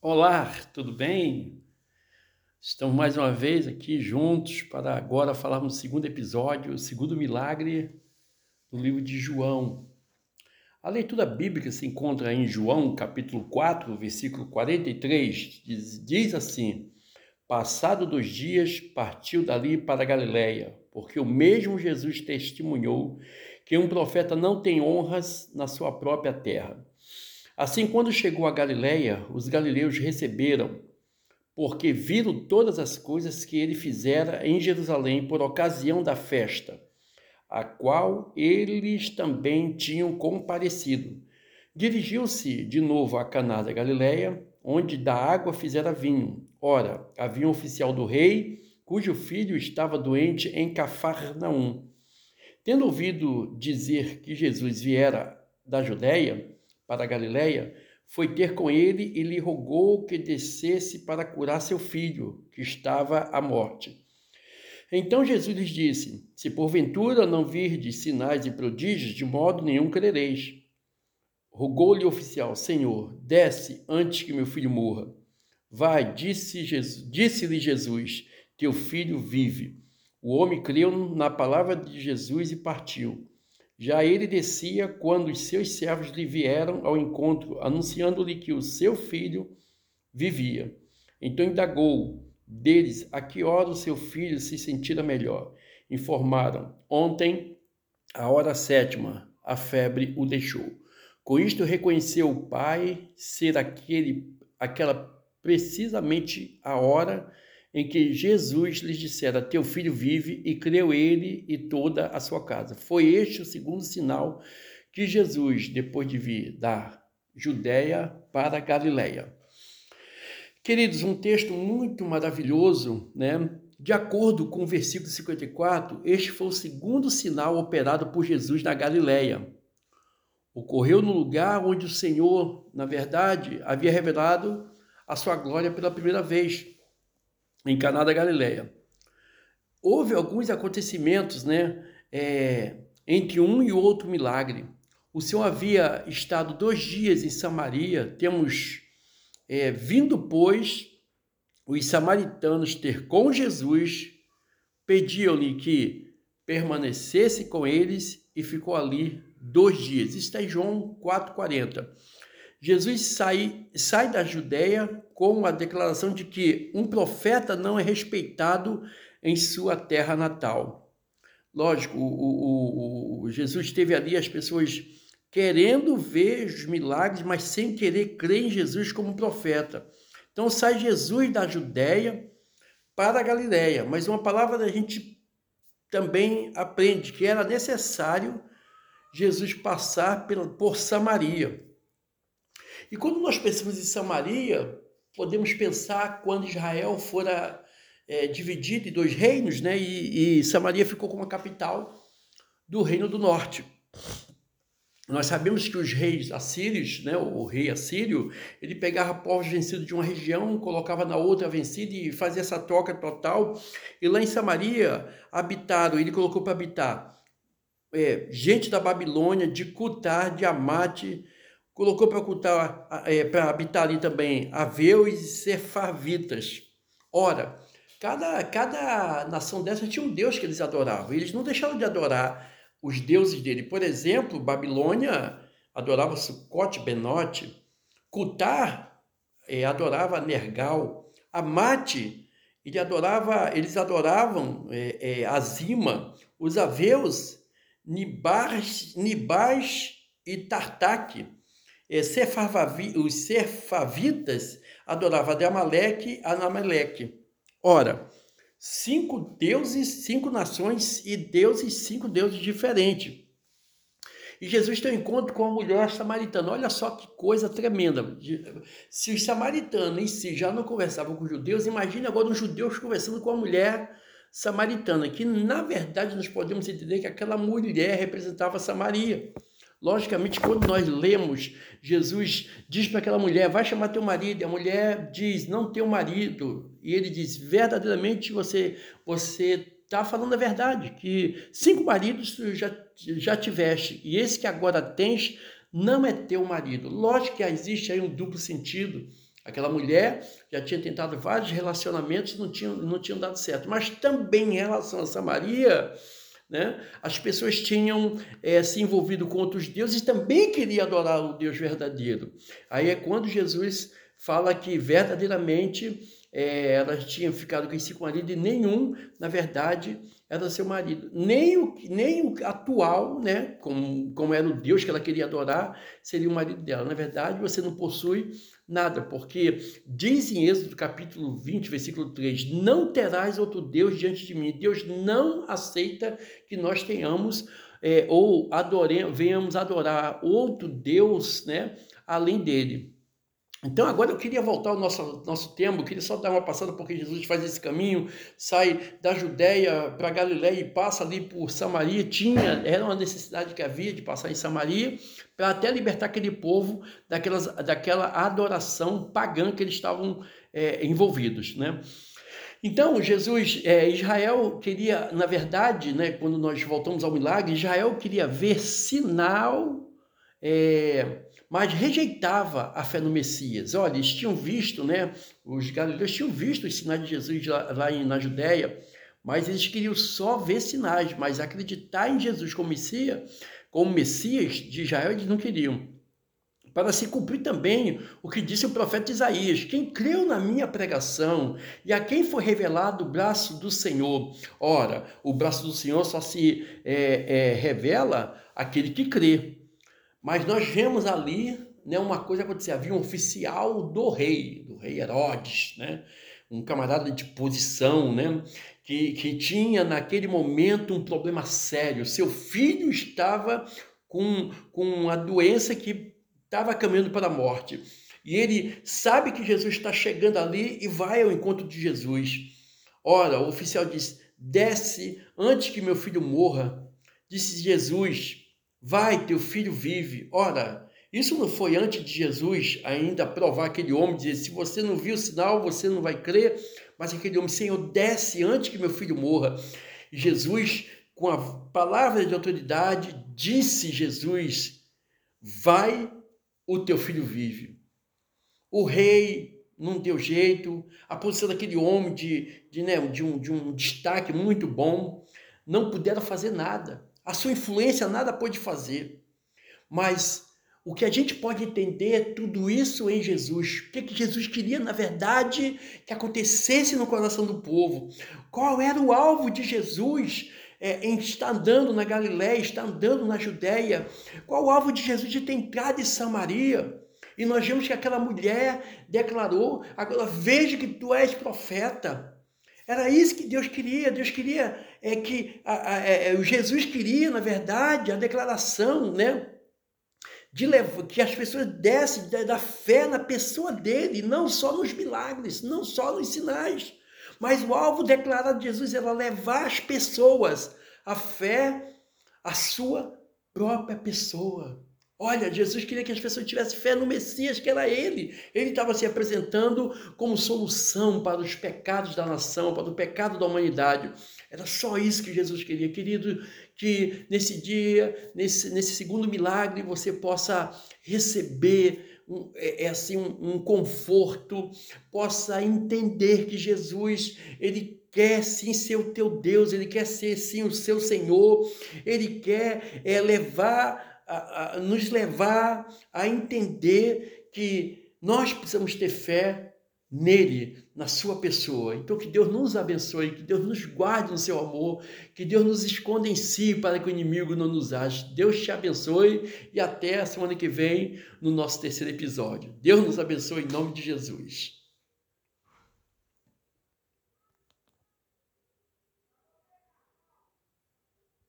Olá, tudo bem? Estamos mais uma vez aqui juntos para agora falarmos do segundo episódio, o segundo milagre do livro de João. A leitura bíblica se encontra em João, capítulo 4, versículo 43, diz, diz assim: Passado dos dias, partiu dali para Galiléia, porque o mesmo Jesus testemunhou que um profeta não tem honras na sua própria terra. Assim, quando chegou a Galiléia, os galileus receberam, porque viram todas as coisas que ele fizera em Jerusalém por ocasião da festa, a qual eles também tinham comparecido. Dirigiu-se de novo a Caná da Galiléia, onde da água fizera vinho. Ora, havia um oficial do rei, cujo filho estava doente em Cafarnaum. Tendo ouvido dizer que Jesus viera da Judéia, para a Galiléia, foi ter com ele e lhe rogou que descesse para curar seu filho, que estava à morte. Então Jesus lhes disse: Se porventura não virdes sinais e prodígios, de modo nenhum crereis. Rogou-lhe o oficial: Senhor, desce antes que meu filho morra. Vai, disse-lhe Jesus, disse Jesus: Teu filho vive. O homem creu na palavra de Jesus e partiu. Já ele descia quando os seus servos lhe vieram ao encontro, anunciando-lhe que o seu filho vivia. Então indagou deles a que hora o seu filho se sentira melhor. Informaram: ontem, a hora sétima, a febre o deixou. Com isto reconheceu o pai ser aquele, aquela precisamente a hora em que Jesus lhes dissera: Teu filho vive, e creu ele e toda a sua casa. Foi este o segundo sinal que Jesus, depois de vir da Judéia para a Galiléia. Queridos, um texto muito maravilhoso, né? De acordo com o versículo 54, este foi o segundo sinal operado por Jesus na Galiléia. Ocorreu no lugar onde o Senhor, na verdade, havia revelado a sua glória pela primeira vez em Caná da Galileia. Houve alguns acontecimentos, né, é, entre um e outro milagre. O Senhor havia estado dois dias em Samaria, temos é, vindo, pois, os samaritanos ter com Jesus, pediam-lhe que permanecesse com eles e ficou ali dois dias. Está em João 4,40. Jesus sai, sai da Judéia com a declaração de que um profeta não é respeitado em sua terra natal. Lógico, o, o, o, Jesus teve ali as pessoas querendo ver os milagres, mas sem querer crer em Jesus como profeta. Então sai Jesus da Judéia para a Galiléia, mas uma palavra da gente também aprende que era necessário Jesus passar por Samaria. E quando nós pensamos em Samaria, podemos pensar quando Israel fora é, dividido em dois reinos, né? E, e Samaria ficou como a capital do reino do norte. Nós sabemos que os reis assírios, né, o rei assírio, ele pegava povos vencidos de uma região, colocava na outra vencida e fazia essa troca total. E lá em Samaria habitaram, ele colocou para habitar é, gente da Babilônia, de Cutar, de Amate, colocou para ocultar, é, para habitar ali também aveus e sefavitas. Ora, cada, cada nação dessa tinha um deus que eles adoravam. E eles não deixaram de adorar os deuses dele. Por exemplo, Babilônia adorava Sucote, Benote. Cutar é, adorava Nergal. Amate, ele adorava, eles adoravam é, é, Azima. Os aveus, Nibás, Nibás e Tartaque os Sefavitas adoravam de Amaleque a Namaleque. Ora, cinco deuses, cinco nações e deuses, cinco deuses diferentes. E Jesus tem um encontro com a mulher samaritana. Olha só que coisa tremenda. Se os samaritanos em si já não conversavam com os judeus, imagine agora os judeus conversando com a mulher samaritana, que na verdade nós podemos entender que aquela mulher representava Samaria. Logicamente, quando nós lemos, Jesus diz para aquela mulher: vai chamar teu marido. E a mulher diz: não teu marido. E ele diz: verdadeiramente você você está falando a verdade, que cinco maridos tu já, já tiveste, e esse que agora tens não é teu marido. Lógico que existe aí um duplo sentido Aquela mulher já tinha tentado vários relacionamentos e não tinham, não tinham dado certo. Mas também em relação a Samaria, né, as pessoas tinham é, se envolvido com outros deuses e também queriam adorar o Deus verdadeiro. Aí é quando Jesus fala que verdadeiramente é, elas tinham ficado com esse marido e nenhum, na verdade, era seu marido. Nem o, nem o atual, né, como, como era o Deus que ela queria adorar, seria o marido dela. Na verdade, você não possui nada, porque diz em Êxodo capítulo 20, versículo 3, não terás outro Deus diante de mim. Deus não aceita que nós tenhamos é, ou adoremos, venhamos adorar outro Deus, né, além dele. Então, agora eu queria voltar ao nosso, nosso tema, eu queria só dar uma passada, porque Jesus faz esse caminho, sai da Judéia para Galiléia e passa ali por Samaria. Tinha, era uma necessidade que havia de passar em Samaria, para até libertar aquele povo daquelas, daquela adoração pagã que eles estavam é, envolvidos. Né? Então, Jesus, é, Israel queria, na verdade, né, quando nós voltamos ao milagre, Israel queria ver sinal. É, mas rejeitava a fé no Messias. Olha, eles tinham visto, né? Os galileus tinham visto os sinais de Jesus lá, lá na Judéia, mas eles queriam só ver sinais, mas acreditar em Jesus como Messias, como Messias de Israel, eles não queriam. Para se cumprir também o que disse o profeta Isaías: quem creu na minha pregação e a quem foi revelado o braço do Senhor. Ora, o braço do Senhor só se é, é, revela aquele que crê. Mas nós vemos ali né, uma coisa acontecer. Havia um oficial do rei, do rei Herodes, né? um camarada de posição, né? que, que tinha naquele momento um problema sério. Seu filho estava com, com a doença que estava caminhando para a morte. E ele sabe que Jesus está chegando ali e vai ao encontro de Jesus. Ora, o oficial diz: desce antes que meu filho morra. Disse Jesus: Vai, teu filho vive. Ora, isso não foi antes de Jesus ainda provar aquele homem, dizer: se você não viu o sinal, você não vai crer. Mas aquele homem, Senhor, desce antes que meu filho morra. Jesus, com a palavra de autoridade, disse Jesus: Vai, o teu filho vive. O rei não deu jeito, a posição daquele homem de, de, né, de, um, de um destaque muito bom, não puderam fazer nada. A sua influência nada pode fazer. Mas o que a gente pode entender é tudo isso em Jesus. O que, que Jesus queria, na verdade, que acontecesse no coração do povo? Qual era o alvo de Jesus é, em estar andando na Galiléia, estar andando na Judéia? Qual o alvo de Jesus de ter entrado em Samaria? E nós vemos que aquela mulher declarou: agora veja que tu és profeta. Era isso que Deus queria. Deus queria é que a, a, é, é Jesus queria, na verdade, a declaração, né? De levar, que as pessoas dessem da, da fé na pessoa dele, não só nos milagres, não só nos sinais. Mas o alvo declarado de Jesus era levar as pessoas a fé, a sua própria pessoa. Olha, Jesus queria que as pessoas tivessem fé no Messias, que era Ele. Ele estava se apresentando como solução para os pecados da nação, para o pecado da humanidade. Era só isso que Jesus queria, querido, que nesse dia, nesse, nesse segundo milagre, você possa receber um, é, é assim, um, um conforto, possa entender que Jesus, Ele quer sim ser o teu Deus, Ele quer ser sim o seu Senhor, Ele quer é, levar a, a, nos levar a entender que nós precisamos ter fé nele, na sua pessoa. Então que Deus nos abençoe, que Deus nos guarde no seu amor, que Deus nos esconda em si para que o inimigo não nos ache. Deus te abençoe e até a semana que vem no nosso terceiro episódio. Deus nos abençoe em nome de Jesus.